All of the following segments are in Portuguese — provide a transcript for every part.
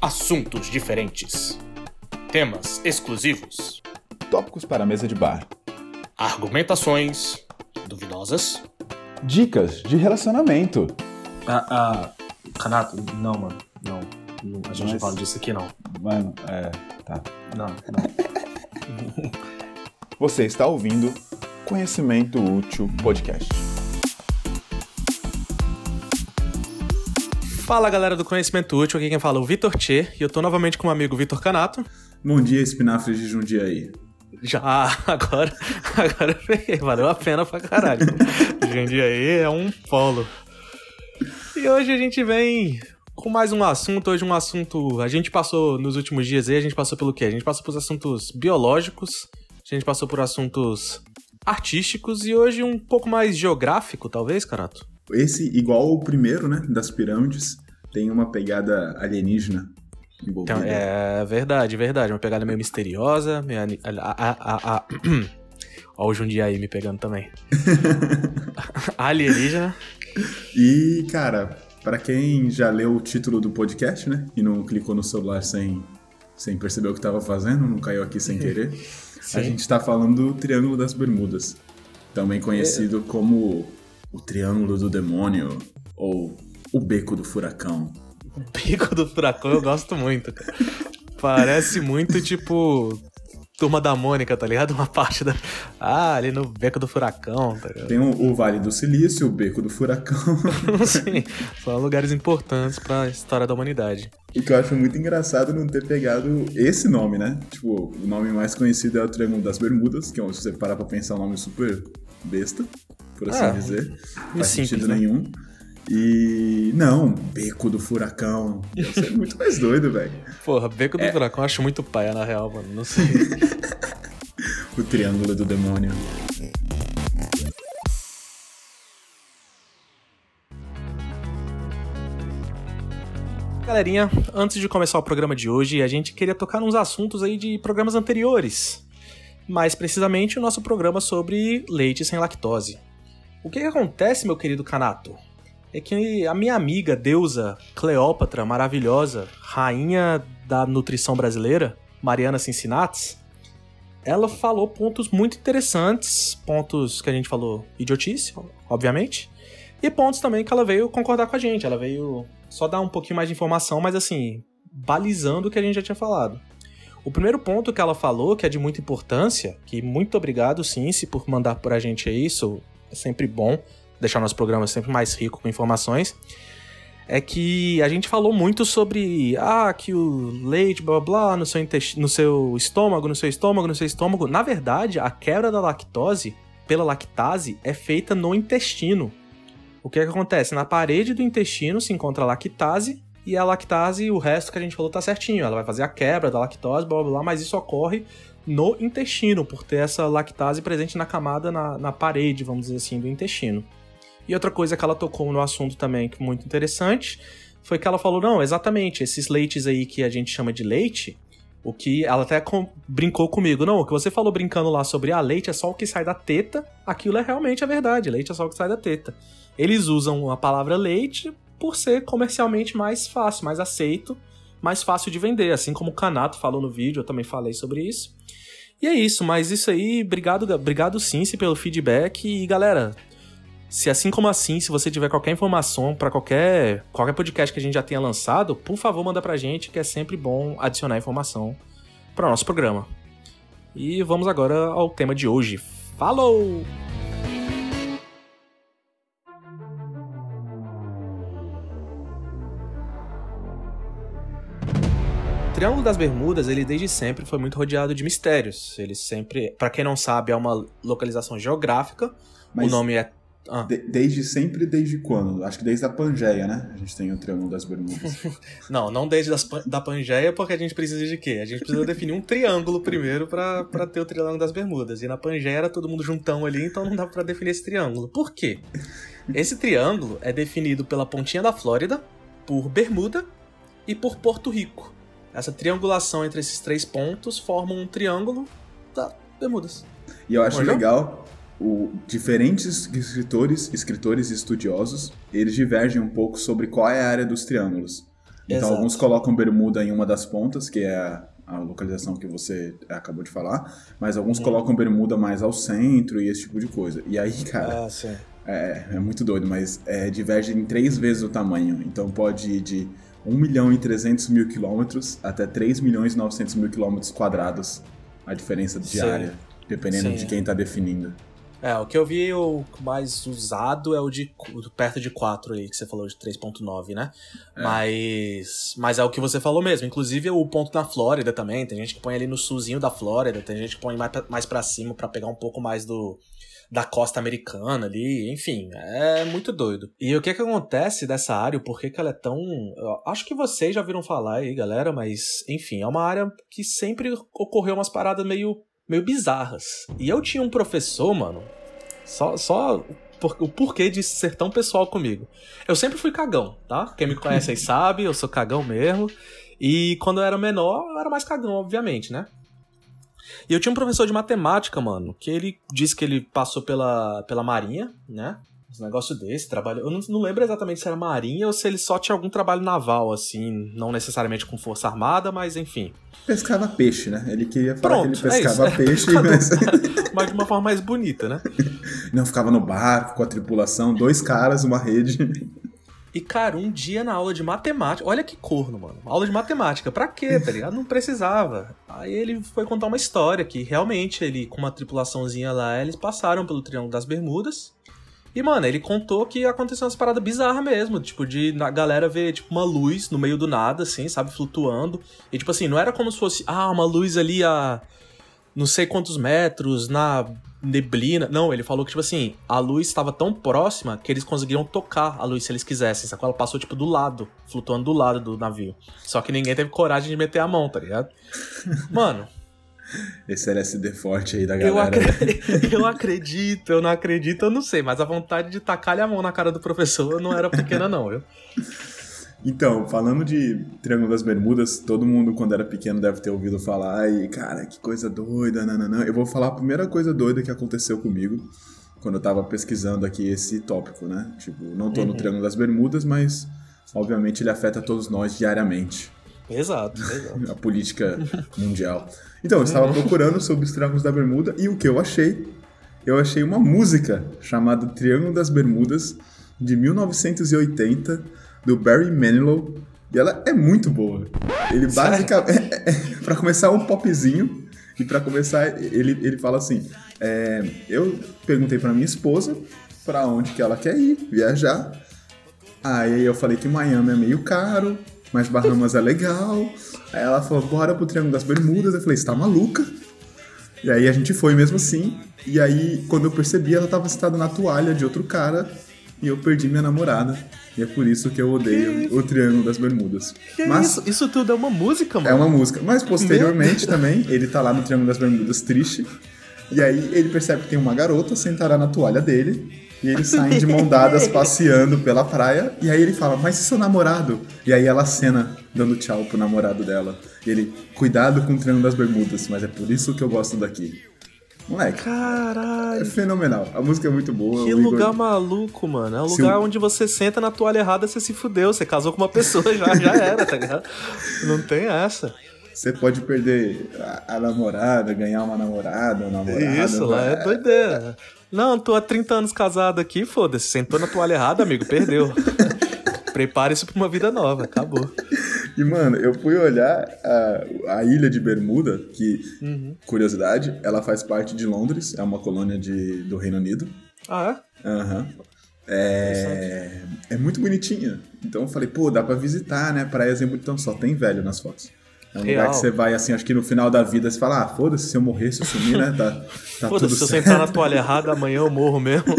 Assuntos diferentes. Temas exclusivos. Tópicos para a mesa de bar. Argumentações duvidosas. Dicas de relacionamento. Ah, ah, Canato, não, mano. Não. não a gente Mas- não fala disso aqui, não. Mano, é. Tá. Não, não. Você está ouvindo Conhecimento Útil Podcast. Fala galera do Conhecimento Útil, aqui quem fala é o Vitor Tchê e eu tô novamente com o meu amigo Vitor Canato. Bom dia, espinafres de Jundiaí. Já, agora, agora valeu a pena pra caralho. Jundiaí é um polo. E hoje a gente vem com mais um assunto, hoje um assunto, a gente passou nos últimos dias aí, a gente passou pelo quê? A gente passou por assuntos biológicos, a gente passou por assuntos artísticos e hoje um pouco mais geográfico, talvez, Canato? Esse, igual o primeiro, né, das pirâmides, tem uma pegada alienígena envolvida. Então, é verdade, verdade. Uma pegada meio misteriosa. Meio a, a, a, a... Ó, o Jundiaí me pegando também. Alienígena. E, cara, pra quem já leu o título do podcast, né, e não clicou no celular sem, sem perceber o que tava fazendo, não caiu aqui sem querer, a gente tá falando do Triângulo das Bermudas, também conhecido como o Triângulo do Demônio ou o Beco do Furacão. O Pico do Furacão eu gosto muito, cara. Parece muito tipo. Turma da Mônica, tá ligado? Uma parte da. Ah, ali no beco do furacão, tá ligado? Tem o, o Vale do Silício, o Beco do Furacão. Sim, são lugares importantes pra história da humanidade. O que eu acho muito engraçado não ter pegado esse nome, né? Tipo, o nome mais conhecido é o Triângulo das Bermudas, que é, se você parar pra pensar, um nome super besta, por assim Ah, dizer. Faz simples, sentido né? nenhum. E. Não, Beco do Furacão. Ia ser muito mais doido, velho. Porra, beco do furacão eu acho muito paia, na real, mano. Não sei. O Triângulo do Demônio. Galerinha, antes de começar o programa de hoje, a gente queria tocar nos assuntos aí de programas anteriores. Mais precisamente o nosso programa sobre leite sem lactose. O que, que acontece, meu querido Canato? É que a minha amiga deusa Cleópatra, maravilhosa, rainha da nutrição brasileira, Mariana Cincinnatus, ela falou pontos muito interessantes, pontos que a gente falou idiotice, obviamente, e pontos também que ela veio concordar com a gente. Ela veio só dar um pouquinho mais de informação, mas assim, balizando o que a gente já tinha falado. O primeiro ponto que ela falou, que é de muita importância, que muito obrigado, Cincy, por mandar pra gente isso, é sempre bom deixar nosso programa sempre mais rico com informações, é que a gente falou muito sobre, ah, que o leite, blá blá blá, no seu, no seu estômago, no seu estômago, no seu estômago. Na verdade, a quebra da lactose pela lactase é feita no intestino. O que, é que acontece? Na parede do intestino se encontra lactase, e a lactase, o resto que a gente falou tá certinho. Ela vai fazer a quebra da lactose, blá blá blá, mas isso ocorre no intestino, por ter essa lactase presente na camada, na, na parede, vamos dizer assim, do intestino. E outra coisa que ela tocou no assunto também, que é muito interessante, foi que ela falou: não, exatamente, esses leites aí que a gente chama de leite, o que ela até com- brincou comigo, não, o que você falou brincando lá sobre ah, leite é só o que sai da teta, aquilo é realmente a verdade, leite é só o que sai da teta. Eles usam a palavra leite por ser comercialmente mais fácil, mais aceito, mais fácil de vender, assim como o Canato falou no vídeo, eu também falei sobre isso. E é isso, mas isso aí, obrigado, obrigado Cincy pelo feedback e galera, se assim como assim, se você tiver qualquer informação pra qualquer qualquer podcast que a gente já tenha lançado, por favor, manda pra gente, que é sempre bom adicionar informação para nosso programa. E vamos agora ao tema de hoje. Falou! Triângulo das Bermudas, ele desde sempre foi muito rodeado de mistérios. Ele sempre, Pra quem não sabe, é uma localização geográfica. Mas o nome é Ah. de- desde sempre, desde quando? Acho que desde a Pangeia, né? A gente tem o Triângulo das Bermudas. Não, não desde das da Pangeia, porque a gente precisa de quê? A gente precisa definir um triângulo primeiro pra ter o Triângulo das Bermudas. E na Pangeia era todo mundo juntão ali, então não dá pra definir esse triângulo. Por quê? Esse triângulo é definido pela pontinha da Flórida, por Bermuda e por Porto Rico. Essa triangulação entre esses três pontos forma um triângulo da Bermudas. E eu acho legal, o, diferentes escritores, escritores e estudiosos, eles divergem um pouco sobre qual é a área dos triângulos. Então Exato. alguns colocam bermuda em uma das pontas, que é a, a localização que você acabou de falar, mas alguns Uhum. colocam bermuda mais ao centro e esse tipo de coisa. E aí, cara, Ah, é, é muito doido, mas é, diverge em três vezes o tamanho. Então pode ir de 1 milhão e 300 mil quilômetros até 3 milhões e 900 mil quilômetros quadrados a diferença Sim. diária, dependendo Sim. de quem tá definindo. É, o que eu vi o mais usado é o de perto de 4 aí, que você falou de 3.9, né? Mas mas é o que você falou mesmo. Inclusive o ponto na Flórida também, tem gente que põe ali no sulzinho da Flórida, tem gente que põe mais pra, mais pra cima pra pegar um pouco mais do da costa americana ali, enfim, é muito doido. E o que que acontece dessa área, o porquê que ela é tão... acho que vocês já viram falar aí, galera, mas enfim, é uma área que sempre ocorreu umas paradas meio meio bizarras. E eu tinha um professor, mano, só, só por- o porquê de ser tão pessoal comigo. Eu sempre fui cagão, tá? Quem me conhece aí sabe, eu sou cagão mesmo. E quando eu era menor, eu era mais cagão, obviamente, né? E eu tinha um professor de matemática, mano, que ele disse que ele passou pela, pela Marinha, né? Um negócio desse, trabalho. Eu não, não lembro exatamente se era Marinha ou se ele só tinha algum trabalho naval, assim, não necessariamente com Força Armada, mas enfim. Pescava peixe, né? Ele queria falar Pronto, que ele é pescava isso. peixe, mas mas de uma forma mais bonita, né? não ficava no barco com a tripulação, dois caras, uma rede. E, cara, um dia na aula de matemática. Olha que corno, mano. Aula de matemática. Pra quê, tá ligado? Não precisava. Aí ele foi contar uma história que realmente ele, com uma tripulaçãozinha lá, eles passaram pelo Triângulo das Bermudas. E, mano, ele contou que aconteceu umas paradas bizarras mesmo. Tipo, de a galera ver, tipo, uma luz no meio do nada, assim, sabe? Flutuando. E, tipo assim, não era como se fosse, ah, uma luz ali a não sei quantos metros, na neblina. Não, ele falou que, tipo assim, a luz estava tão próxima que eles conseguiram tocar a luz se eles quisessem. Sacou? Ela passou, tipo, do lado, flutuando do lado do navio. Só que ninguém teve coragem de meter a mão, tá ligado? Mano, Esse LSD forte aí da eu, galera. acre- eu acredito, eu não acredito, eu não sei, mas a vontade de tacar a mão na cara do professor não era pequena, não, viu? Então, falando de Triângulo das Bermudas, todo mundo quando era pequeno deve ter ouvido falar, e cara, que coisa doida, nananã. Eu vou falar a primeira coisa doida que aconteceu comigo quando eu tava pesquisando aqui esse tópico, né? Tipo, não tô no Uhum. Triângulo das Bermudas, mas obviamente ele afeta todos nós diariamente, Exato, exato. a política mundial. Então, eu estava procurando sobre os Triângulos da Bermuda e o que eu achei? Eu achei uma música chamada Triângulo das Bermudas de 1980 do Barry Manilow e ela é muito boa. Ele basicamente para começar um popzinho e para começar ele, ele fala assim: é, eu perguntei para minha esposa para onde que ela quer ir viajar. Aí eu falei que Miami é meio caro, mas Bahamas é legal. Aí ela falou, bora pro Triângulo das Bermudas. Eu falei, você tá maluca? E aí a gente foi mesmo assim. E aí, quando eu percebi, ela tava sentada na toalha de outro cara. E eu perdi minha namorada. E é por isso que eu odeio o Triângulo das Bermudas. Que Mas isso? Isso tudo é uma música, mano? é uma música. Mas posteriormente também, ele tá lá no Triângulo das Bermudas triste. E aí ele percebe que tem uma garota sentada na toalha dele. E eles saem de mão dadas passeando pela praia. E aí ele fala, mas e seu namorado? E aí ela cena dando tchau pro namorado dela. E ele, cuidado com o Triângulo das Bermudas, mas é por isso que eu gosto daqui. Moleque, é Caralho. fenomenal. A música é muito boa. Que o Igor- lugar maluco, mano. É um Se lugar o- onde você senta na toalha errada, você se fudeu. Você casou com uma pessoa, já, já era, tá ligado? Não tem essa. Você pode perder a, a namorada, ganhar uma namorada, um namorado. Isso, lá é É, doideira. Não, tô há 30 anos casado aqui, foda-se. Sentou na toalha errada, amigo, perdeu. Prepare-se pra uma vida nova, acabou. E, mano, eu fui olhar a, a ilha de Bermuda, que, curiosidade, ela faz parte de Londres, é uma colônia de, do Reino Unido. Ah, Aham. É, é muito bonitinha. Então eu falei, pô, dá pra visitar, né? Praias em Então só tem velho nas fotos. É um lugar Real. que você vai, assim, acho que no final da vida você fala, ah, foda-se, se eu morrer, se eu sumir, né? Tá, tá é? foda-se, se eu sentar na toalha errada, amanhã eu morro mesmo.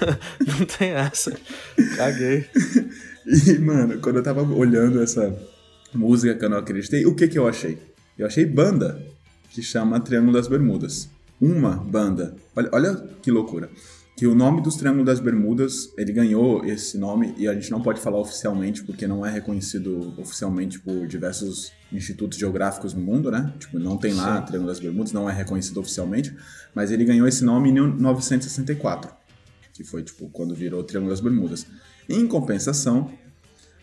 Não tem essa. Caguei. E, mano, quando eu tava olhando essa música que eu não acreditei, o que que eu achei? Eu achei banda que chama Triângulo das Bermudas. Uma banda. Olha, olha que loucura. Que o nome dos Triângulos das Bermudas, ele ganhou esse nome e a gente não pode falar oficialmente porque não é reconhecido oficialmente por diversos institutos geográficos no mundo, né? Tipo, não tem lá Sim. Triângulo das Bermudas, não é reconhecido oficialmente, mas ele ganhou esse nome em 1964 que foi tipo quando virou Triângulo das Bermudas. Em compensação,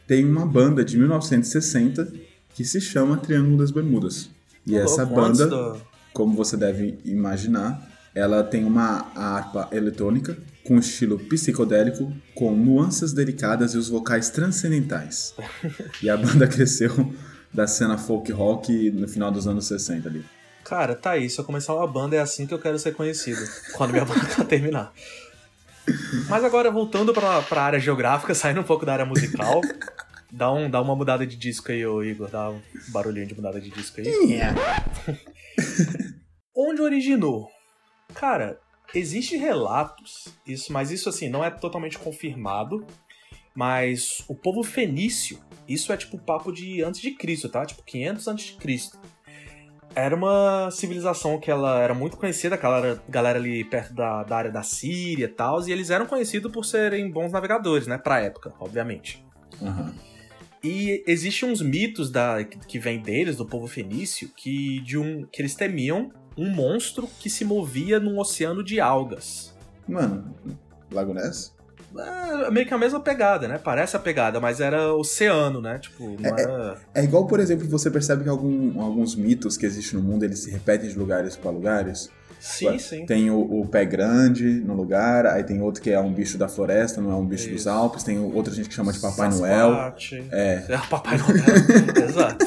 tem uma banda de 1960 que se chama Triângulo das Bermudas. E essa banda, do- como você deve imaginar, ela tem uma harpa eletrônica com estilo psicodélico, com nuances delicadas e os vocais transcendentais. e a banda cresceu da cena folk rock no final dos anos 60 ali. Cara, tá aí. Se eu começar uma banda, é assim que eu quero ser conhecido. Quando minha banda terminar. Mas agora, voltando pra, pra área geográfica, saindo um pouco da área musical. Dá, um, dá uma mudada de disco aí, ô Igor. Dá um barulhinho de mudada de disco aí. Onde originou? Cara, existe relatos, isso, mas isso assim, não é totalmente confirmado. Mas o povo fenício, isso é tipo papo de antes de Cristo, tá? Tipo 500 antes de Cristo. Era uma civilização que ela era muito conhecida, aquela galera ali perto da, da área da Síria e tal, e eles eram conhecidos por serem bons navegadores, né? Pra época, obviamente. Aham. E existem uns mitos da, que vêm deles, do povo fenício, que, de um, que eles temiam um monstro que se movia num oceano de algas. Mano, Lago Ness? É meio que a mesma pegada, né? Parece a pegada, mas era oceano, né? Tipo, não era. É igual, por exemplo, você percebe que algum- alguns mitos que existem no mundo, eles se repetem de lugares para lugares. Sim, Ué, sim. Tem o, o pé grande no lugar, aí tem outro que é um bicho da floresta, não é um bicho dos Isso. Alpes, tem outra gente que chama de Papai Noel. Sasquatch. É. É, Papai Noel. Exato.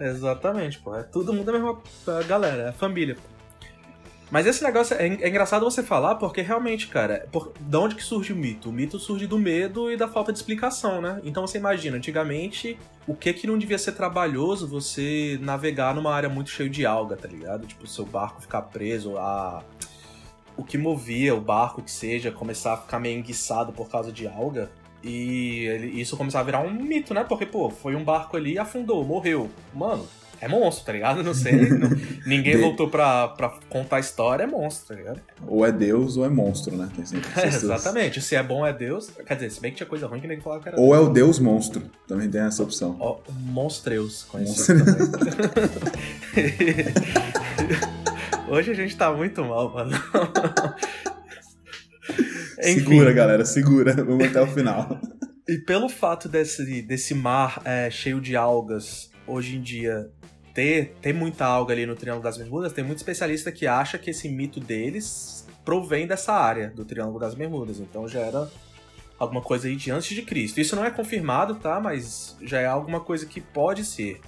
Exatamente, pô. É todo mundo a mesma galera, é a família. Mas esse negócio é, é engraçado você falar porque realmente, cara, por, de onde que surge o mito? O mito surge do medo e da falta de explicação, né? Então você imagina, antigamente, o que que não devia ser trabalhoso você navegar numa área muito cheia de alga, tá ligado? Tipo, seu barco ficar preso a. O que movia o barco, que seja, começar a ficar meio enguiçado por causa de alga. E isso começar a virar um mito, né? Porque, pô, foi um barco ali, afundou, morreu. Mano, é monstro, tá ligado? Não sei. não- ninguém voltou pra, pra contar a história, é monstro, tá ligado? Ou é Deus ou é monstro, né? Tem sempre É, exatamente. Se é bom é Deus. Quer dizer, se bem que tinha coisa ruim que nem falava que era. Ou é o Deus monstro. Também tem essa opção. Ó, Monstreus, conhecido também. Hoje a gente tá muito mal, mano. Enfim. Segura, galera, segura. Vamos até o final. E pelo fato desse, desse mar é, cheio de algas, hoje em dia, ter, ter muita alga ali no Triângulo das Bermudas, tem muito especialista que acha que esse mito deles provém dessa área do Triângulo das Bermudas. Então já era alguma coisa aí de antes de Cristo. Isso não é confirmado, tá? Mas já é alguma coisa que pode ser.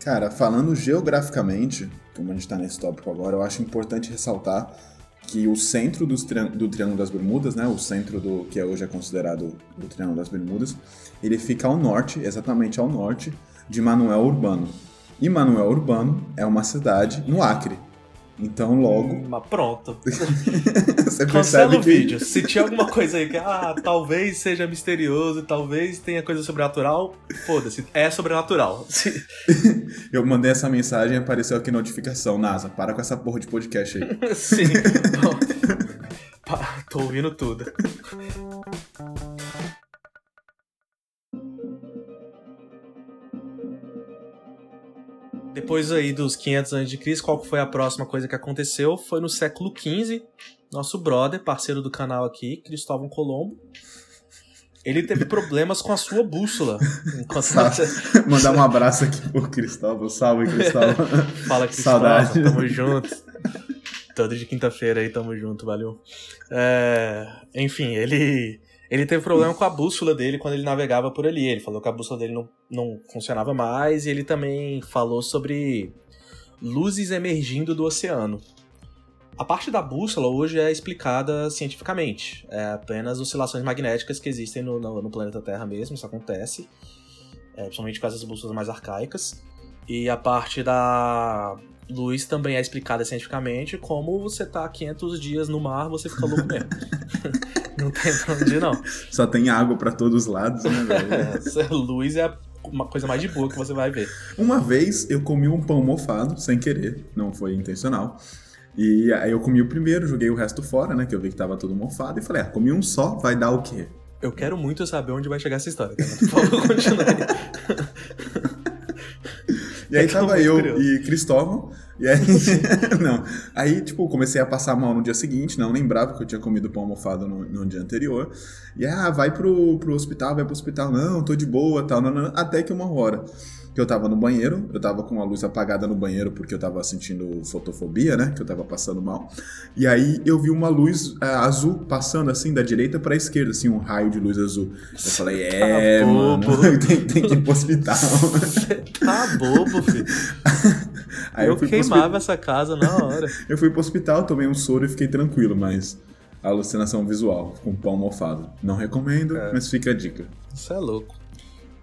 Cara, falando geograficamente, como a gente tá nesse tópico agora, eu acho importante ressaltar que o centro triân- do Triângulo das Bermudas, né, o centro do que hoje é considerado o Triângulo das Bermudas, ele fica ao norte, exatamente ao norte, de Manuel Urbano. E Manuel Urbano é uma cidade no Acre. Então, logo, Mas pronto. você Cancela o que vídeo. Se tinha alguma coisa aí que, ah, talvez seja misterioso, talvez tenha coisa sobrenatural, foda-se, é sobrenatural. Eu mandei essa mensagem e apareceu aqui notificação. NASA, para com essa porra de podcast aí. Sim. Bom, tô ouvindo tudo. Depois aí dos 500 anos de crise, qual que foi a próxima coisa que aconteceu? Foi no século XV, nosso brother, parceiro do canal aqui, Cristóvão Colombo, ele teve problemas com a sua bússola. Enquanto Sa- você... Mandar um abraço aqui pro Cristóvão. Salve, Cristóvão. Fala, Cristóvão, Saudade. tamo junto. Todo de quinta-feira aí, tamo junto, valeu. É, enfim, ele ele teve problema com a bússola dele quando ele navegava por ali. Ele falou que a bússola dele não, não funcionava mais e ele também falou sobre luzes emergindo do oceano. A parte da bússola hoje é explicada cientificamente. É apenas oscilações magnéticas que existem no, no, no planeta Terra mesmo, isso acontece. É, principalmente com essas bússolas mais arcaicas. E a parte da luz também é explicada cientificamente, como você tá 500 dias no mar, você fica louco mesmo. não tem pra onde ir, não. Só tem água pra todos os lados, né, velho? Essa luz é uma coisa mais de boa que você vai ver. Uma vez eu comi um pão mofado, sem querer, não foi intencional. E aí eu comi o primeiro, joguei o resto fora, né? Que eu vi que tava tudo mofado. E falei, ah, comi um só, vai dar o quê? Eu quero muito saber onde vai chegar essa história, cara. Por favor, continue. E aí tava eu curioso. e Cristóvão. E aí. não. Aí, tipo, comecei a passar mal no dia seguinte, não lembrava que eu tinha comido pão almofado no, no dia anterior. E ah, vai pro, pro hospital, vai pro hospital. Não, tô de boa, tal. Não, não. Até que uma hora que eu tava no banheiro, eu tava com a luz apagada no banheiro porque eu tava sentindo fotofobia, né? Que eu tava passando mal. E aí eu vi uma luz é, azul passando assim da direita pra esquerda, assim, um raio de luz azul. Eu falei, é, Tá mano, bobo. tem, tem que ir pro hospital. Tá bobo, filho. Aí eu eu queimava essa casa na hora. Eu fui pro hospital, tomei um soro e fiquei tranquilo, mas alucinação visual com pão mofado. Não recomendo, É. mas fica a dica. Isso é louco.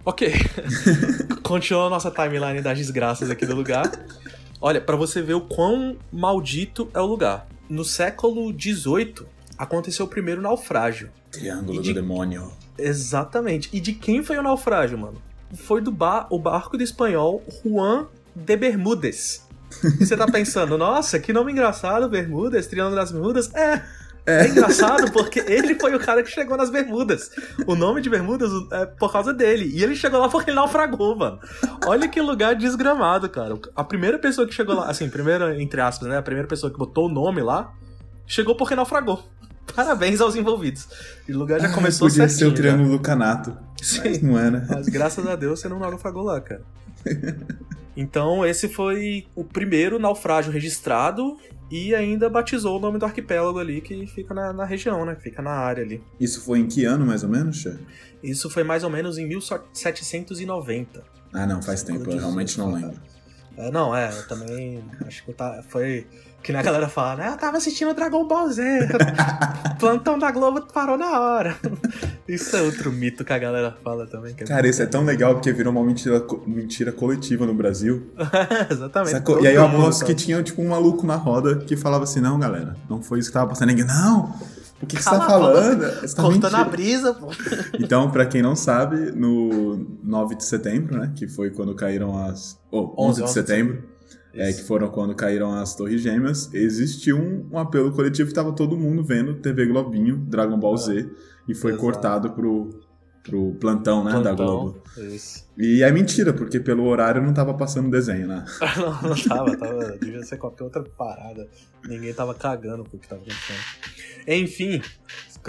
Ok. Continua a nossa timeline das desgraças aqui do lugar. Olha, pra você ver o quão maldito é o lugar. No século XVIII, aconteceu o primeiro naufrágio. Triângulo E do de- demônio. Exatamente. E de quem foi o naufrágio, mano? Foi do bar, o barco do espanhol Juan de Bermudes. E você tá pensando, nossa, que nome engraçado, Bermudas, Triângulo das Bermudas. É, é engraçado porque ele foi o cara que chegou nas Bermudas. O nome de Bermudas é por causa dele. E ele chegou lá porque ele naufragou, mano. Olha que lugar desgramado, cara. A primeira pessoa que chegou lá, assim, primeira, entre aspas, né? A primeira pessoa que botou o nome lá, chegou porque naufragou. Parabéns aos envolvidos. E o lugar já começou Podia certinho. ser o já. Triângulo do Canato. Sim. Mas não é, né? Mas graças a Deus você não naufragou lá, cara. Então, esse foi o primeiro naufrágio registrado e ainda batizou o nome do arquipélago ali que fica na, na região, né? Que fica na área ali. Isso foi em que ano, mais ou menos, Xê? Isso foi mais ou menos em 1790. Ah, não, faz tempo, eu realmente não lembro. É, não, é, eu também acho que tá, foi que nem a galera fala, né? Eu tava assistindo Dragon Ball Z. Plantão da Globo parou na hora. Isso é outro mito que a galera fala também. é Cara, isso é tão legal porque virou uma mentira, mentira coletiva no Brasil. Exatamente. Sacou? E aí eu sabe. que tinha tipo um maluco na roda que falava assim: não, galera, não foi isso que tava passando. Ninguém, não! O que, que você tá falando? Você tá Cortando a mentindo." brisa, pô. Então, pra quem não sabe, no 9 de setembro, né, que foi quando caíram as... Oh, 11 de 11 de setembro, é, que foram quando caíram as Torres Gêmeas, existiu um, um apelo coletivo que tava todo mundo vendo TV Globinho, Dragon Ball Z, e foi. Exato. cortado pro, pro plantão, né, da Plantão. Globo. Isso. E é mentira, porque pelo horário não tava passando desenho, né? Não, não tava, tava. Devia ser qualquer outra parada. Ninguém tava cagando pro que tava acontecendo. Enfim,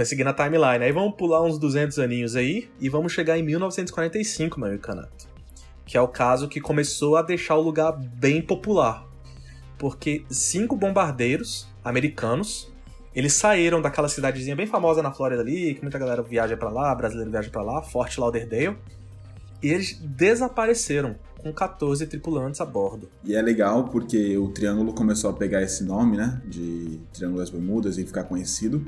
seguindo a timeline. Aí vamos pular uns 200 aninhos aí e vamos chegar em 1945, meu canato. Que é o caso que começou a deixar o lugar bem popular. Porque cinco bombardeiros americanos. Eles saíram daquela cidadezinha bem famosa na Flórida ali, que muita galera viaja pra lá, brasileiro viaja pra lá, Fort Lauderdale. E eles desapareceram com 14 tripulantes a bordo. E é legal porque o Triângulo começou a pegar esse nome, né, de Triângulo das Bermudas e ficar conhecido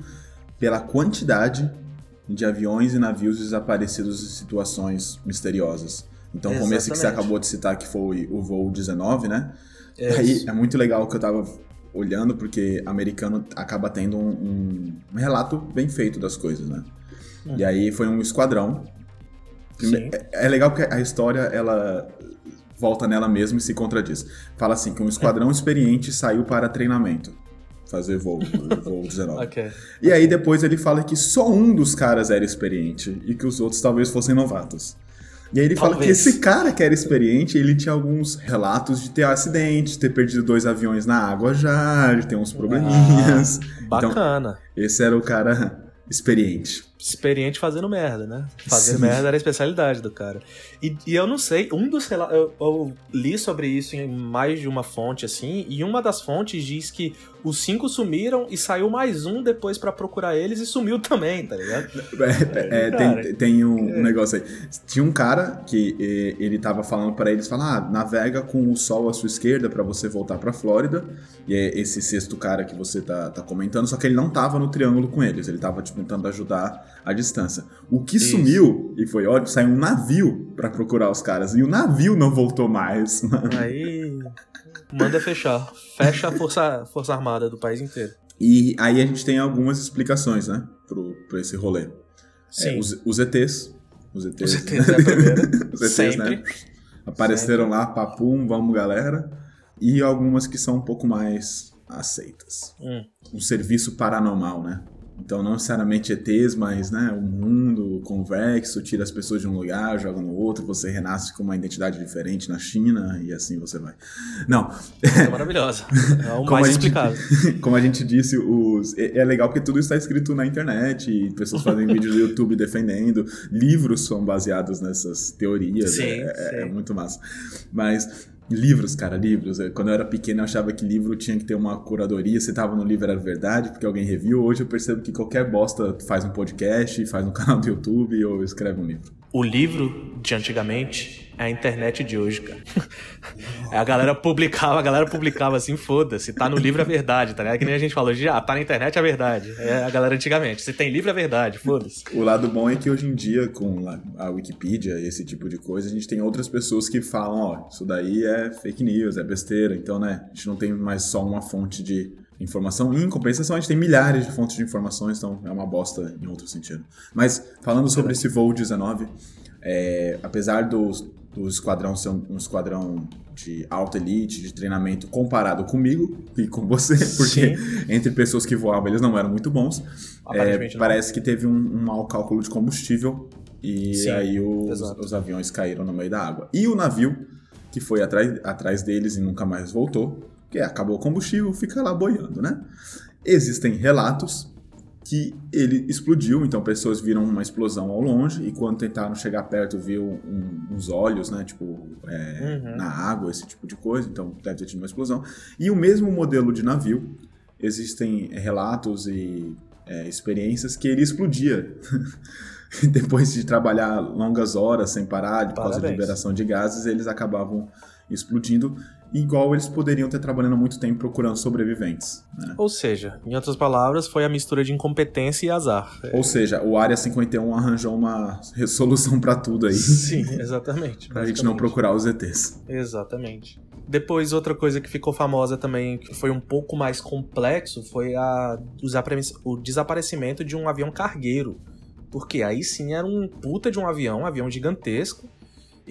pela quantidade de aviões e navios desaparecidos em situações misteriosas. Então, como esse que você acabou de citar, que foi o voo 19, né? É, Aí é muito legal que eu tava olhando, porque americano acaba tendo um, um- um relato bem feito das coisas, né? Uhum. E aí foi um esquadrão. Prime-. É, é legal porque a história, ela volta nela mesma e se contradiz. Fala assim, que um esquadrão experiente saiu para treinamento. Fazer voo, voo 19. Ok. E aí depois ele fala que só um dos caras era experiente e que os outros talvez fossem novatos. E aí ele fala que Talvez. esse cara que era experiente, ele tinha alguns relatos de ter acidente, de ter perdido dois aviões na água já, de ter uns probleminhas. Ah, Bacana. Esse era o cara experiente. Experiente fazendo merda, né? Fazendo Sim. merda era a especialidade do cara. E, e eu não sei, um dos rela- eu, eu li sobre isso em mais de uma fonte, assim, e uma das fontes diz que os cinco sumiram e saiu mais um depois pra procurar eles e sumiu também, tá ligado? É, é, Cara. tem, tem um, um negócio aí. Tinha um cara que ele tava falando pra eles, falar, ah, navega com o sol à sua esquerda pra você voltar pra Flórida. E é esse sexto cara que você tá, tá comentando, só que ele não tava no triângulo com eles, ele tava tipo, tentando ajudar à distância. O que Isso. sumiu, e foi ótimo, saiu um navio pra procurar os caras. E o navio não voltou mais. Aí. Manda fechar. Fecha a força, força armada do país inteiro. E aí a gente tem algumas explicações, né, pro, pra esse rolê. É, Sim. os, os ETs. Os ETs. Os ETs é a primeira. Os ETs, Sempre. né? Apareceram lá, papum, vamos galera. E algumas que são um pouco mais aceitas. Hum. Um serviço paranormal, né? Então, não necessariamente ETs, mas né, o mundo convexo, tira as pessoas de um lugar, joga no outro, você renasce com uma identidade diferente na China e assim você vai. Não. É maravilhosa. É o mais gente, explicado. como a gente disse, os, é, é legal porque tudo está escrito na internet, e pessoas fazem vídeos no YouTube defendendo, livros são baseados nessas teorias, Sim, é, é- sim. é muito massa. Mas livros, cara, livros. Quando eu era pequeno eu achava que livro tinha que ter uma curadoria, se tava no livro era verdade, porque alguém review. Hoje eu percebo que qualquer bosta faz um podcast, faz um canal do YouTube ou escreve um livro. O livro de antigamente é a internet de hoje, cara. A galera publicava, a galera publicava assim, foda-se, tá no livro é verdade, tá ligado? Que nem a gente falou, já tá na internet é verdade. É a galera antigamente. Se tem livro é verdade, foda-se. O lado bom é que hoje em dia, com a Wikipedia e esse tipo de coisa, a gente tem outras pessoas que falam, ó, isso daí é fake news, é besteira. Então, né, a gente não tem mais só uma fonte de informação. E, em compensação, a gente tem milhares de fontes de informações, então é uma bosta em outro sentido. Mas, falando sobre esse voo 19, é, apesar do, do esquadrão ser um, um esquadrão de alta elite, de treinamento, comparado comigo e com você, porque entre pessoas que voavam eles não eram muito bons, é, parece que teve um, um mau cálculo de combustível e Sim, aí os, os aviões caíram no meio da água. E o navio, que foi atrás, atrás deles e nunca mais voltou, que acabou o combustível, fica lá boiando, né? Existem relatos que ele explodiu, então pessoas viram uma explosão ao longe e quando tentaram chegar perto viu um- uns olhos, né, tipo é, Uhum. na água, esse tipo de coisa, então deve ter tido uma explosão. E o mesmo modelo de navio, existem relatos e é, experiências que ele explodia. Depois de trabalhar longas horas sem parar, por causa de Parabéns. liberação de gases, eles acabavam explodindo, igual eles poderiam ter trabalhando há muito tempo procurando sobreviventes. né? Ou seja, em outras palavras, foi a mistura de incompetência e azar. Ou seja, o Área 51 arranjou uma resolução pra tudo aí, Sim, exatamente. pra gente não procurar os ETs. Exatamente. Depois, outra coisa que ficou famosa também, que foi um pouco mais complexo, foi a, o desaparecimento de um avião cargueiro. Porque aí sim era um puta de um avião, um avião gigantesco.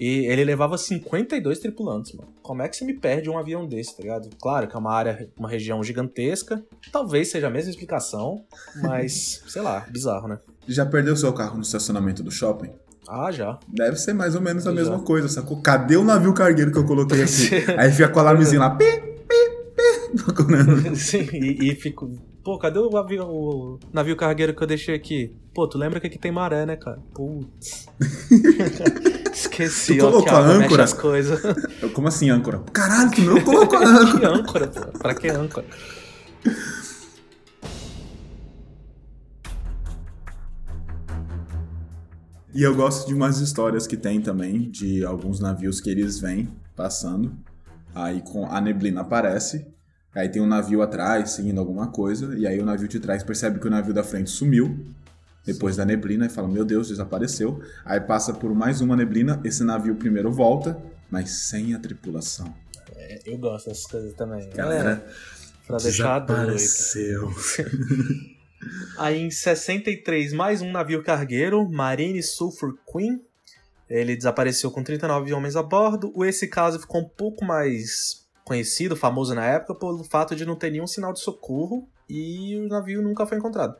E ele levava 52 tripulantes, mano. Como é que você me perde um avião desse, tá ligado? Claro que é uma área, uma região gigantesca. Talvez seja a mesma explicação, mas, sei lá, bizarro, né? Já perdeu seu carro no estacionamento do shopping? Ah, já. Deve ser mais ou menos a Já. mesma coisa, sacou? Cadê o navio cargueiro que eu coloquei aqui? Aí fica com o alarmezinho lá, pi, pi, pi, procurando. Sim, e, e fico. Pô, cadê o, avião, o navio cargueiro que eu deixei aqui? Pô, tu lembra que aqui tem maré, né, cara? Putz. Esqueci, Tu ó, colocou a âncora? as coisas. Eu, Como assim, âncora? Caralho, tu não colocou a âncora. que âncora, pô? Pra que âncora? E eu gosto de umas histórias que tem também, de alguns navios que eles vêm passando, aí com a neblina aparece, aí tem um navio atrás seguindo alguma coisa, e aí o navio de trás percebe que o navio da frente sumiu, depois da neblina, e fala, meu Deus, desapareceu. Aí passa por mais uma neblina, esse navio primeiro volta, mas sem a tripulação. É, eu gosto dessas coisas também. Galera, pra deixar doido. desapareceu. Aí em 63, mais um navio cargueiro, Marine Sulphur Queen. Ele desapareceu com 39 homens a bordo. O- Esse caso ficou um pouco mais conhecido, famoso na época, pelo fato de não ter nenhum sinal de socorro e o navio nunca foi encontrado.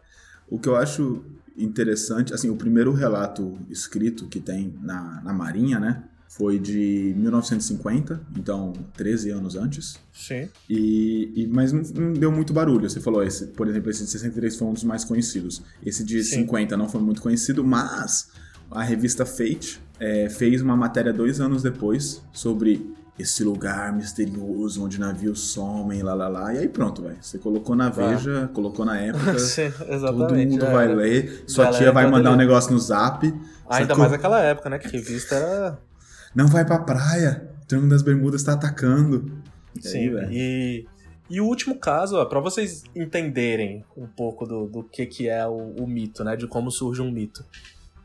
O que eu acho interessante, assim, o primeiro relato escrito que tem na, na Marinha, né, foi de 1950, então 13 anos antes. Sim. E, e- mas não, não deu muito barulho. Você falou, esse, por exemplo, esse de 63 foi um dos mais conhecidos. Esse de Sim. 50 não foi muito conhecido, mas a revista Fate é, fez uma matéria dois anos depois sobre esse lugar misterioso onde navios somem, lá lá lá. E aí pronto, velho. Você colocou na. Veja, colocou na época. Sim, Todo mundo já vai ler, sua Galera tia vai mandar um negócio no zap. Ainda sacou? mais naquela época, né? Que revista era. Não vai pra praia, o Triângulo das Bermudas tá atacando. E Sim. velho? E, e o último caso, ó, pra vocês entenderem um pouco do, do que, que é o, o mito, né? De como surge um mito.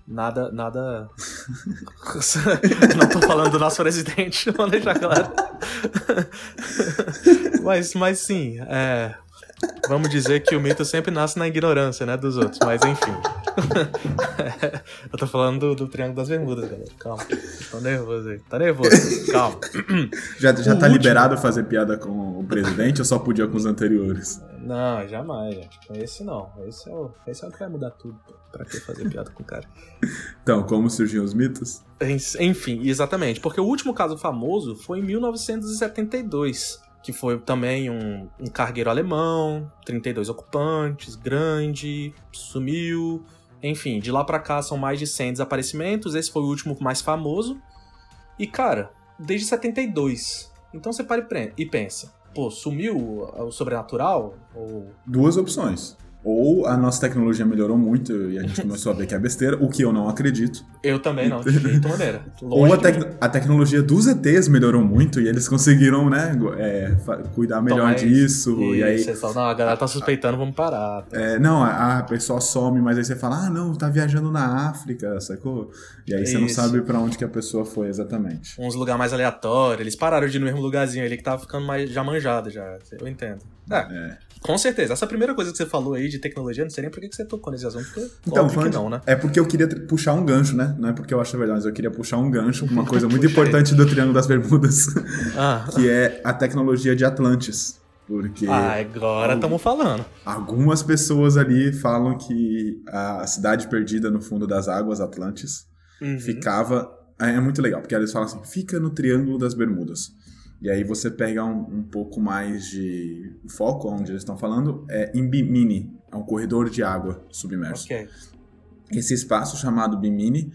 Nada, nada. Não tô falando do nosso presidente, vamos deixar claro. mas, mas sim, é, vamos dizer que o mito sempre nasce na ignorância, né, dos outros. Mas enfim. eu tô falando do, do Triângulo das Bermudas, galera. Calma. Tô nervoso aí. Tá nervoso. Calma. Já, já O tá último- liberado fazer piada com o presidente ou só podia com os anteriores? Não, jamais, gente. Com esse não. Esse é o, esse é o que vai mudar tudo. Pra que fazer piada com o cara? Então, como surgiam os mitos? En- Enfim, exatamente. Porque o último caso famoso foi em 1972. Que foi também um, um cargueiro alemão, 32 ocupantes, grande, sumiu. Enfim, de lá pra cá são mais de 100 desaparecimentos. Esse foi o último mais famoso. E, cara, desde 72. Então você para e pensa: pô, sumiu o sobrenatural? Ou Duas opções. Ou a nossa tecnologia melhorou muito e a gente começou a ver que é besteira, o que eu não acredito. eu também não, de jeito maneira. Ou a, tec- a tecnologia dos ETs melhorou muito e eles conseguiram, né, é, cuidar melhor Tomar disso. E E aí, falam, não, a galera tá suspeitando, vamos parar. é, não, a, a pessoa some, mas aí você fala, ah, não, tá viajando na África, sacou? E aí você não Isso. sabe pra onde que a pessoa foi exatamente. Uns lugares mais aleatórios, eles pararam de ir no mesmo lugarzinho ali que tava ficando mais já manjado já. Eu entendo. É, É. com certeza. Essa primeira coisa que você falou aí de tecnologia, não sei nem por que você tocou nesse assunto, porque Então, que não, né? É porque eu queria puxar um gancho, né? Não é porque eu acho verdade, mas eu queria puxar um gancho uma coisa muito importante do Triângulo das Bermudas, Ah, que é a tecnologia de Atlantis. Porque ah agora estamos falando. algumas pessoas ali falam que a cidade perdida no fundo das águas, Atlantis, Uhum. ficava. É é muito legal, porque eles falam assim: fica no Triângulo das Bermudas. E aí você pega um, um pouco mais de foco onde eles estão falando, é em Bimini, é um corredor de água submerso. Ok. Esse espaço chamado Bimini,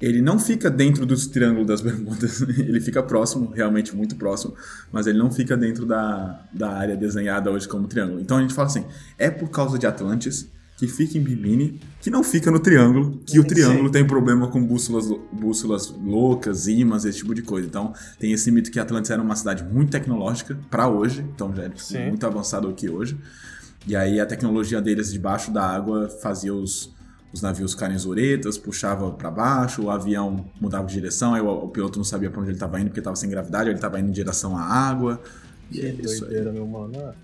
ele não fica dentro do Triângulo das Bermudas, ele fica próximo, realmente muito próximo, mas ele não fica dentro da, da área desenhada hoje como triângulo. Então a gente fala assim, é por causa de Atlantis que fica em Bimini, que não fica no triângulo, que o triângulo tem problema com bússolas, bússolas loucas, ímãs, esse tipo de coisa. Então tem esse mito que Atlantis era uma cidade muito tecnológica para hoje, então já é tipo, muito avançado do que hoje. E aí a tecnologia deles debaixo da água fazia os, os navios ficarem zuretas, puxava para baixo, o avião mudava de direção, aí o, o piloto não sabia para onde ele estava indo porque estava sem gravidade, ele estava indo em direção à água. E é Que aí. doideira, meu mano.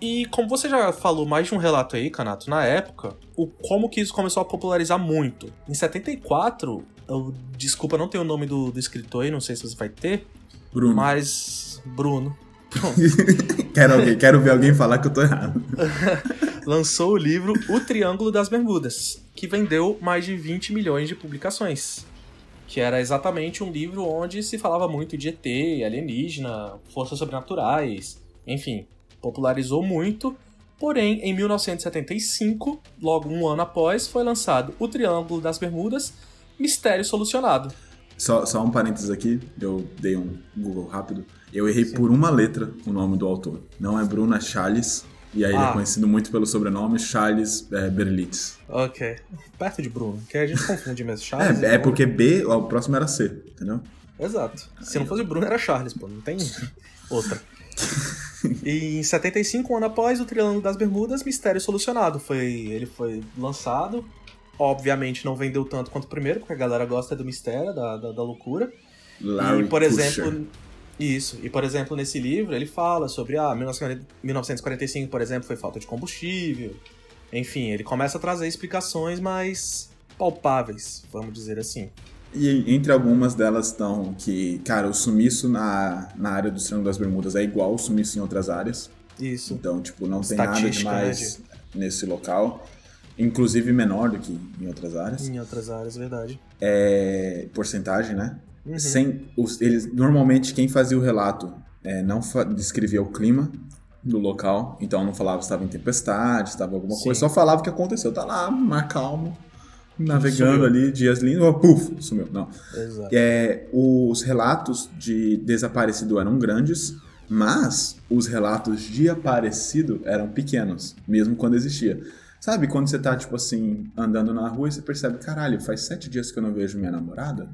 E como você já falou mais de um relato aí, Canato, na época, o como que isso começou a popularizar muito. Em 74, eu, desculpa, não tenho o nome do, do escritor aí, não sei se você vai ter, Bruno, mas. Bruno. quero, alguém, quero ver alguém falar que eu tô errado. lançou o livro O Triângulo das Bermudas, que vendeu mais de 20 milhões de publicações. Que era exatamente um livro onde se falava muito de ET, alienígena, forças sobrenaturais, enfim, popularizou muito. Porém, em 1975, logo um ano após, foi lançado O Triângulo das Bermudas, Mistério Solucionado. Só, só um parênteses aqui, eu dei um Google rápido. Eu errei por uma letra o nome do autor. Não é Bruno, é Charles. E aí ele Ah. é conhecido muito pelo sobrenome Charles é, Berlitz. Ok. Perto de Bruno, que a gente confunde mesmo. Charles É, é porque B, ó, o próximo era C, entendeu? Exato. Se não fosse Bruno, era Charles, pô. Não tem outra. E em 75, um ano após, o Triângulo das Bermudas, Mistério Solucionado. Foi, ele foi lançado. Obviamente não vendeu tanto quanto o primeiro, porque a galera gosta do mistério, da, da, da loucura. Larry e, por Kusher. exemplo... Isso. E, por exemplo, nesse livro, ele fala sobre, ah, 1940 1945, por exemplo, foi falta de combustível. Enfim, ele começa a trazer explicações mais palpáveis, vamos dizer assim. E entre algumas delas estão que, cara, o sumiço na, na área do Triângulo das Bermudas é igual o sumiço em outras áreas. Isso. Então, tipo, não tem nada né, demais nesse local. Inclusive menor do que em outras áreas. Em outras áreas, verdade. É, porcentagem, né? Uhum. Sem os, eles normalmente quem fazia o relato é, não descrevia o clima do local, então não falava se estava em tempestade, se estava alguma Sim. coisa, só falava o que aconteceu. Tá lá, mar calmo, navegando Sumiu. ali, dias lindos, ó, puf, sumiu. Não. Exato. É, os relatos de desaparecido eram grandes, mas os relatos de aparecido eram pequenos, mesmo quando existia. Sabe quando você tá, tipo assim, andando na rua e você percebe, caralho, faz sete dias que eu não vejo minha namorada?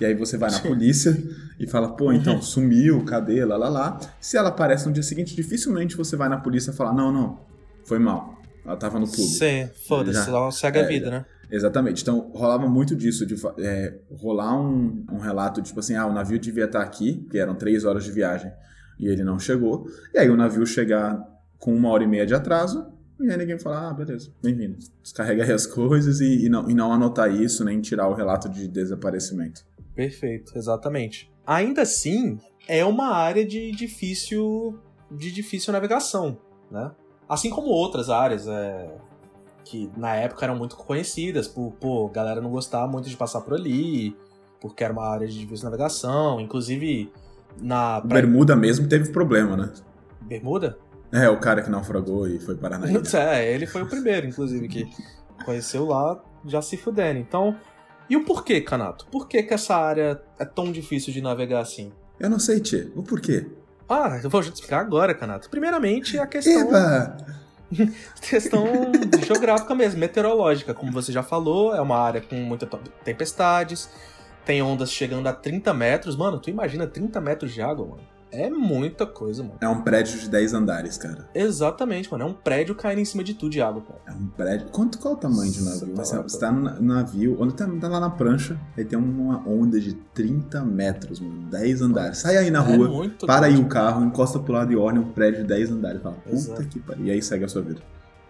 E aí você vai na polícia e fala, pô, então, sumiu, cadê, lá, lá, lá. Se ela aparece no dia seguinte, dificilmente você vai na polícia e falar, não, não, foi mal, ela tava no clube. Sim, foda-se, só segue a É, vida, né? Exatamente. Então, rolava muito disso, de é, rolar um, um relato, tipo assim, ah, o navio devia estar aqui, que eram três horas de viagem, e ele não chegou. E aí o navio chegar com uma hora e meia de atraso, E aí ninguém fala, ah, beleza, bem-vindo. Descarrega aí as coisas e, e, não, e não anotar isso, nem tirar o relato de desaparecimento. Perfeito, exatamente. Ainda assim, é uma área de difícil, de difícil navegação, né? Assim como outras áreas é, que na época eram muito conhecidas por, pô, galera não gostava muito de passar por ali, porque era uma área de difícil navegação, inclusive na... Bermuda mesmo teve problema, né? Bermuda? É, o cara que naufragou e foi parar na ilha. É, ele foi o primeiro, inclusive, que conheceu lá já se fudendo. Então, e o porquê, Canato? Por que, que essa área é tão difícil de navegar assim? Eu não sei, Tchê. O porquê? Ah, eu vou explicar agora, Canato. Primeiramente, a questão, Eba! questão geográfica mesmo, meteorológica. Como você já falou, é uma área com muitas tempestades, tem ondas chegando a 30 metros. Mano, tu imagina 30 metros de água, mano? É muita coisa, mano. É um prédio de 10 andares, cara. Exatamente, mano. É um prédio caindo em cima de tudo de água, cara. É um prédio. Quanto, qual é o tamanho de um navio? tá Assim, você tá no na- navio, onde tá, tá lá na prancha, aí tem uma onda de 30 metros, mano. 10 andares. Sai aí na é rua, muito para aí grande. o carro, encosta pro lado e olha um prédio de 10 andares. Fala, puta Exato. que pariu. E aí segue a sua vida.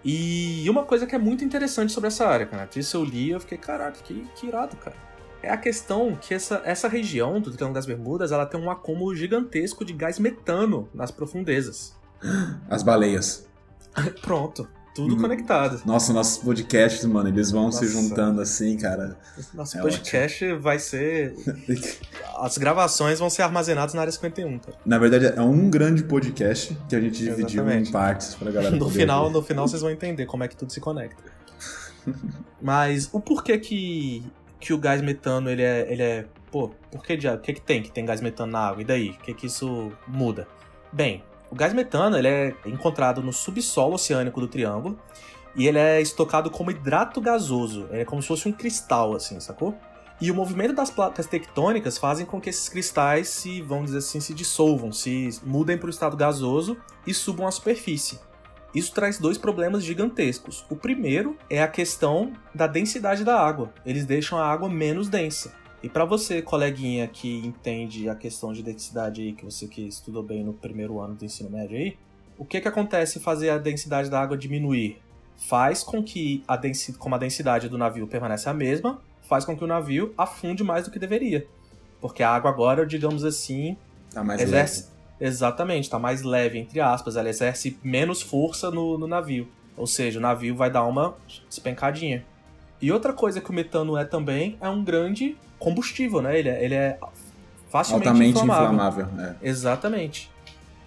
E uma coisa que é muito interessante sobre essa área, cara. Isso eu li e eu fiquei, caraca, que, que irado, cara. É a questão que essa, essa região do Triângulo das Bermudas, ela tem um acúmulo gigantesco de gás metano nas profundezas. As baleias. Pronto, tudo Uhum. conectado. Nossa, nossos podcasts, mano, eles vão se Nossa. juntando assim, cara. Nosso É podcast vai ser... As gravações vão ser armazenadas na área 51, cara. Na verdade, é um grande podcast que a gente dividiu Exatamente. em partes pra galera No final, ouvir. no final vocês vão entender como é que tudo se conecta. Mas o porquê que, que o gás metano ele é, ele é. Pô, por que, de- o que, que tem que tem gás metano na água? E daí? O que, que isso muda? Bem, o gás metano ele é encontrado no subsolo oceânico do Triângulo e ele é estocado como hidrato gasoso. É como se fosse um cristal, assim, sacou? E o movimento das placas tectônicas fazem com que esses cristais se, vamos dizer assim, se dissolvam, se mudem para o estado gasoso e subam à superfície. Isso traz dois problemas gigantescos. O primeiro é a questão da densidade da água. Eles deixam a água menos densa. E para você, coleguinha que entende a questão de densidade aí, que você que estudou bem no primeiro ano do ensino médio aí, o que que acontece fazer a densidade da água diminuir? Faz com que a densidade, como a densidade do navio permanece a mesma, faz com que o navio afunde mais do que deveria. Porque a água agora, digamos assim, Tá mais exerce. leve. Exatamente, tá mais leve, entre aspas. Ela exerce menos força no, no navio. Ou seja, o navio vai dar uma despencadinha. E outra coisa que o metano é também é um grande combustível, né? Ele é, ele é facilmente Altamente inflamável. inflamável. é. Exatamente.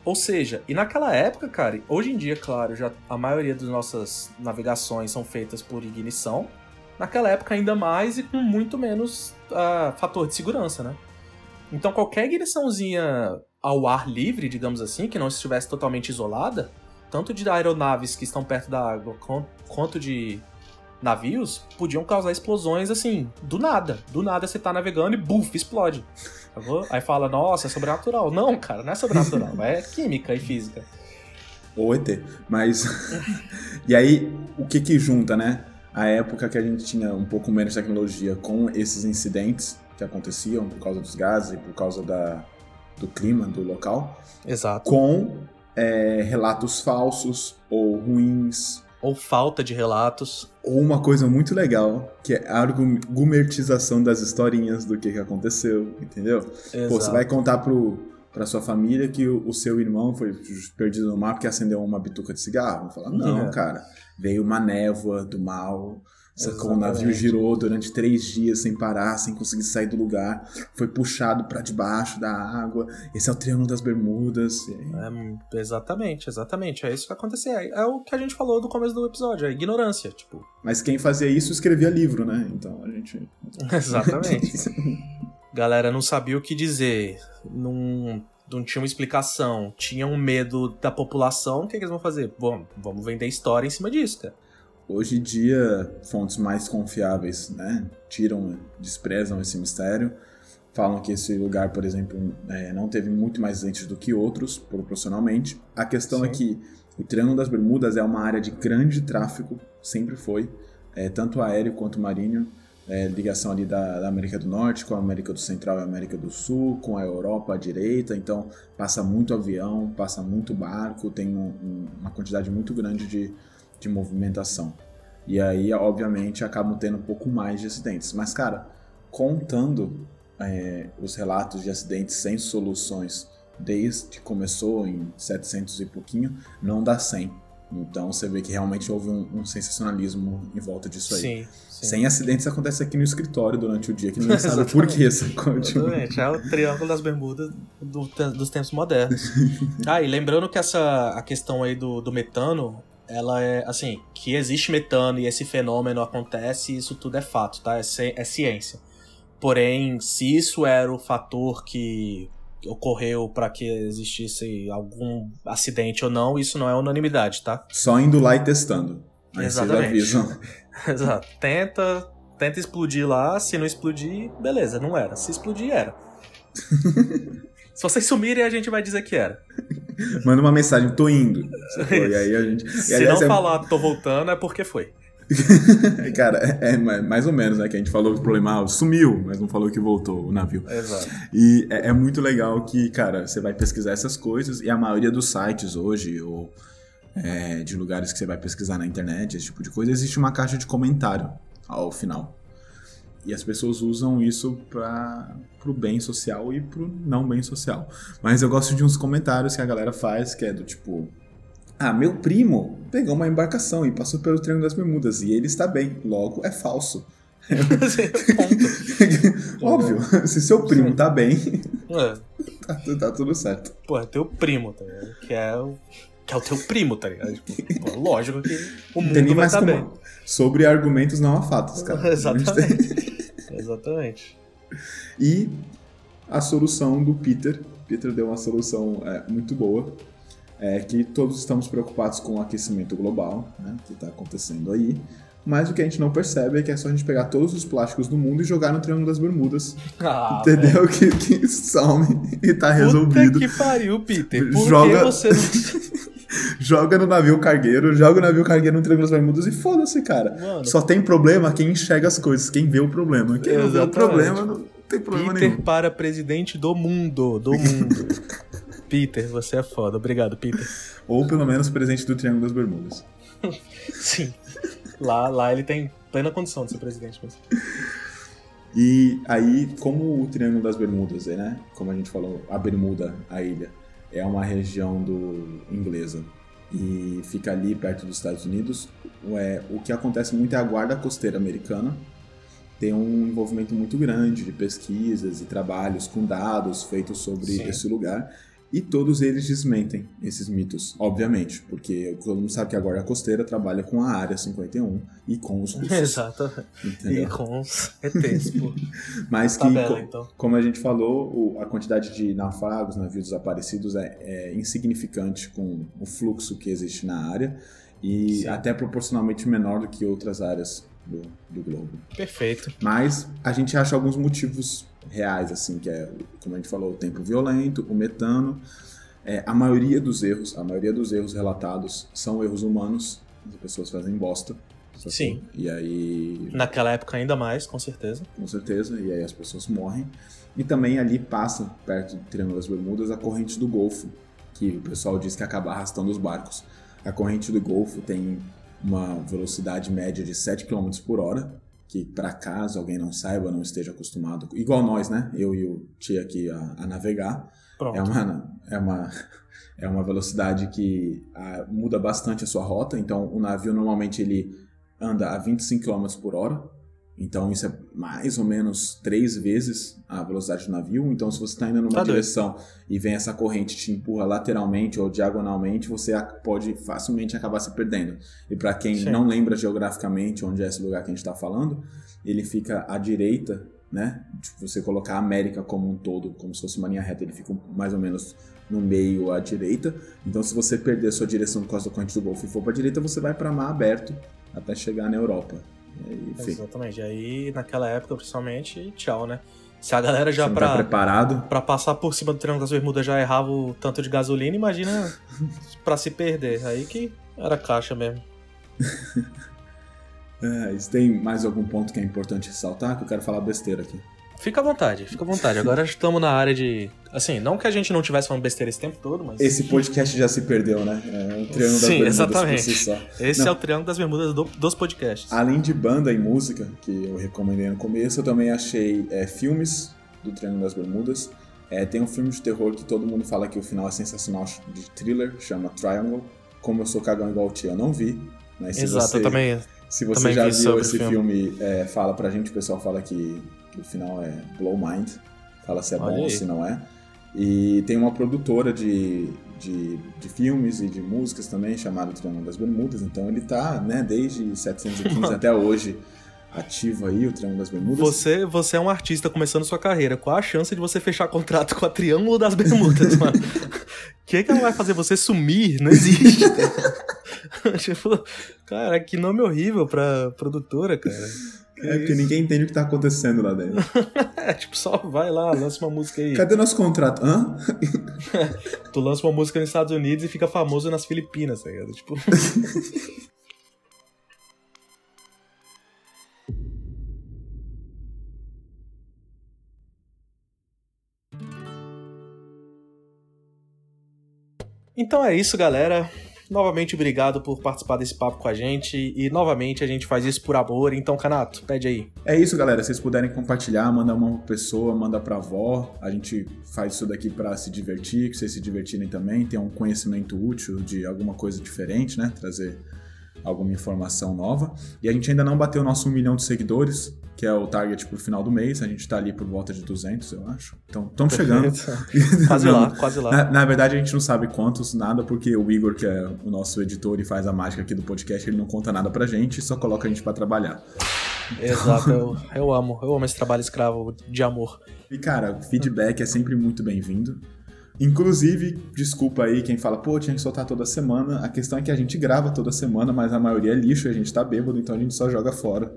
Ou seja, e naquela época, cara, hoje em dia, claro, já a maioria das nossas navegações são feitas por ignição. Naquela época, ainda mais e com muito menos ah, fator de segurança, né? Então, qualquer igniçãozinha ao ar livre, digamos assim, que não estivesse totalmente isolada, tanto de aeronaves que estão perto da água quan- quanto de navios, podiam causar explosões assim, do nada. Do nada você tá navegando e buf, explode. Aí fala, nossa, é sobrenatural. Não, cara, não é sobrenatural, é química e física. Ou ET. Mas. e aí, o que que junta, né? A época que a gente tinha um pouco menos tecnologia com esses incidentes que aconteciam por causa dos gases e por causa da, do clima do local, Exato. com é, relatos falsos ou ruins. Ou falta de relatos. Ou uma coisa muito legal, que é a argumentização das historinhas do que, que aconteceu, entendeu? Exato. Pô, você vai contar pro, pra sua família que o, o seu irmão foi perdido no mar porque acendeu uma bituca de cigarro. Vai falar, não, É. cara. Veio uma névoa do mal. Sacou? O navio girou durante três dias sem parar, sem conseguir sair do lugar. Foi puxado pra debaixo da água. Esse é o Triângulo das Bermudas. É, exatamente, exatamente. É isso que aconteceu. É, é o que a gente falou no começo do episódio, a ignorância, tipo. Mas quem fazia isso escrevia livro, né? Então a gente. Exatamente. Galera não sabia o que dizer. Não, não tinha uma explicação. Tinham medo da população. O que, que eles vão fazer? Bom, vamos vender história em cima disso, cara. Hoje em dia, fontes mais confiáveis, né, tiram, desprezam esse mistério, falam que esse lugar, por exemplo, é, não teve muito mais acidentes do que outros, proporcionalmente. A questão é Sim. que o Triângulo das Bermudas é uma área de grande tráfego, sempre foi, é, tanto aéreo quanto marinho, é, ligação ali da, da América do Norte com a América do Central e a América do Sul, com a Europa à direita, então passa muito avião, passa muito barco, tem um- um- uma quantidade muito grande de, de movimentação. E aí, obviamente, acabam tendo um pouco mais de acidentes. Mas, cara, contando é, os relatos de acidentes sem soluções desde que começou em 700 e pouquinho, não dá 100. Então você vê que realmente houve um, um sensacionalismo em volta disso aí. Sim, sim. Sem acidentes acontece aqui no escritório durante o dia, que ninguém sabe por que. Exatamente, é o triângulo das bermudas do, dos tempos modernos. ah, e lembrando que essa a questão aí do, do metano, ela é assim, que existe metano e esse fenômeno acontece, isso tudo é fato, tá? É, é ciência. Porém, se isso era o fator que ocorreu para que existisse algum acidente ou não, isso não é unanimidade, tá? Só indo lá e testando. Aí Exatamente. Exato. Tenta, tenta explodir lá, se não explodir, beleza, não era. Se explodir, era. se vocês sumirem, a gente vai dizer que era. Manda uma mensagem, tô indo. E aí a gente. Se não é... falar tô voltando, é porque foi. Cara, é, é, mais ou menos, né? Que a gente falou que o problema ah, sumiu, mas não falou que voltou o navio. Exato. E é, é, muito legal que, cara, você vai pesquisar essas coisas e a maioria dos sites hoje, ou é, de lugares que você vai pesquisar na internet, esse tipo de coisa, existe uma caixa de comentário ao final. E as pessoas usam isso para pro bem social e pro não bem social. Mas eu gosto de uns comentários que a galera faz, que é do tipo, ah, meu primo pegou uma embarcação e passou pelo Triângulo das Bermudas e ele está bem, logo é falso. Óbvio, se seu primo tá bem, é. tá, tá, tudo certo. Pô, é teu primo, tá ligado? Que é o, que é o teu primo, tá ligado? Tipo, lógico que o mundo vai estar tá bem. Sobre argumentos não há fatos, cara. Exatamente. Exatamente. E a solução do Peter. Peter deu uma solução é, muito boa é que todos estamos preocupados com o aquecimento global, né, que está acontecendo aí, mas o que a gente não percebe é que é só a gente pegar todos os plásticos do mundo e jogar no Triângulo das Bermudas. Ah, entendeu? Que, que some e tá resolvido. Puta que pariu, Peter. Por joga... que você não... joga no navio cargueiro, joga no navio cargueiro no Triângulo das Bermudas e foda-se, cara. Mano, Só tem problema quem enxerga as coisas, quem vê o problema. Quem não vê o problema não tem problema Peter nenhum. para presidente do mundo, do mundo. Peter, você é foda. Obrigado, Peter. Ou pelo menos presidente do Triângulo das Bermudas. Sim. Lá, lá ele tem plena condição de ser presidente mesmo. E aí, como o Triângulo das Bermudas, né? Como a gente falou, a Bermuda, a ilha, é uma região do inglesa e fica ali perto dos Estados Unidos, é, o que acontece muito é a guarda costeira americana tem um envolvimento muito grande de pesquisas e trabalhos com dados feitos sobre Sim. esse lugar. E todos eles desmentem esses mitos, obviamente, porque todo mundo sabe que a Guarda Costeira trabalha com a Área 51 e com os russos. Exato. Entendeu? E com os ETs. Mas que, Tabela, então. como a gente falou, a quantidade de naufragos, navios desaparecidos é, é insignificante com o fluxo que existe na área e Sim. até proporcionalmente menor do que outras áreas do, do globo. Perfeito. Mas a gente acha alguns motivos reais, assim, que é, como a gente falou, o tempo violento, o metano. É, a maioria dos erros, a maioria dos erros relatados são erros humanos, as pessoas fazem bosta. Sim. E aí. Naquela época ainda mais, com certeza. Com certeza, e aí as pessoas morrem. E também ali passa, perto do Triângulo das Bermudas, a corrente do Golfo, que o pessoal diz que acaba arrastando os barcos. A corrente do Golfo tem uma velocidade média de 7 km por hora, que para caso alguém não saiba, não esteja acostumado, igual nós, né? Eu e o Tia aqui a, a navegar. Pronto. É uma, é uma, é uma velocidade que a, muda bastante a sua rota. Então, o navio normalmente ele anda a 25 km por hora. Então isso é mais ou menos três vezes a velocidade do navio. Então se você está indo numa tá direção doido. e vem essa corrente te empurra lateralmente ou diagonalmente, você pode facilmente acabar se perdendo. E para quem Sim. não lembra geograficamente onde é esse lugar que a gente está falando, ele fica à direita, né? Se você colocar a América como um todo, como se fosse uma linha reta, ele fica mais ou menos no meio à direita. Então se você perder sua direção por causa da corrente do Golfo e for para a direita, você vai para mar aberto até chegar na Europa. Enfim. Exatamente. E aí, naquela época, principalmente, tchau, né? Se a galera já pra, tá preparado para passar por cima do Triângulo das Bermudas já errava o tanto de gasolina, imagina para se perder. Aí que era caixa mesmo. é, tem mais algum ponto que é importante ressaltar? Que eu quero falar besteira aqui. Fica à vontade, fica à vontade. Agora estamos na área de. Assim, não que a gente não tivesse falando besteira esse tempo todo, mas. Esse podcast já se perdeu, né? É um triângulo das Sim, bermudas exatamente. si. Esse Não. é o Triângulo das Bermudas do- dos podcasts. Além de banda e música, que eu recomendei no começo, eu também achei é, filmes do Triângulo das Bermudas. É, tem um filme de terror que todo mundo fala que o final é sensacional, de thriller, chama Triangle. Como eu sou cagão igual o tio, eu não vi. Mas se Exato, você, eu também. se você também já vi viu o esse filme. filme, é, fala pra gente, o pessoal fala que, que o final é blow mind. Fala se é Olha bom ou se não é. E tem uma produtora de, de, de filmes e de músicas também, chamada Triângulo das Bermudas. Então ele tá, né, desde 715 até hoje, ativo aí, o Triângulo das Bermudas. Você, você é um artista começando sua carreira. Qual a chance de você fechar contrato com a Triângulo das Bermudas, mano? O que, que ela vai fazer você sumir? Não existe. tipo, cara, que nome horrível pra produtora, cara. É porque ninguém entende o que tá acontecendo lá dentro. É, tipo, só vai lá, lança uma música aí. Cadê nosso contrato? Hã? Tu lança uma música nos Estados Unidos e fica famoso nas Filipinas, tá ligado? Tipo. Então é isso, galera. Novamente, obrigado por participar desse papo com a gente. E novamente a gente faz isso por amor. Então, Canato, pede aí. É isso, galera. Se vocês puderem compartilhar, manda uma pessoa, manda pra avó. A gente faz isso daqui pra se divertir, que vocês se divertirem também, ter um conhecimento útil de alguma coisa diferente, né? Trazer alguma informação nova. E a gente ainda não bateu o nosso um milhão de seguidores, que é o target pro final do mês. A gente tá ali por volta de 200, eu acho. Então, estamos chegando. quase Não, lá, quase lá. Na, na verdade, a gente não sabe quantos, nada, porque o Igor, que é o nosso editor e faz a mágica aqui do podcast, ele não conta nada pra gente, só coloca a gente pra trabalhar. Exato, eu, eu amo. Eu amo esse trabalho escravo de amor. E, cara, feedback é sempre muito bem-vindo. Inclusive, desculpa aí quem fala, pô, tinha que soltar toda semana. A questão é que a gente grava toda semana, mas a maioria é lixo, a gente tá bêbado, então a gente só joga fora.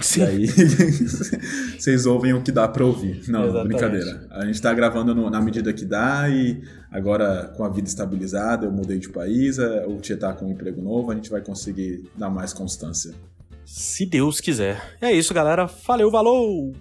Sim. E aí, vocês ouvem o que dá pra ouvir. Não, Exatamente. brincadeira. A gente tá gravando no- na medida que dá e agora com a vida estabilizada, eu mudei de país, é, o Tia tá com um emprego novo, a gente vai conseguir dar mais constância. Se Deus quiser. É isso, galera. Valeu, valeu!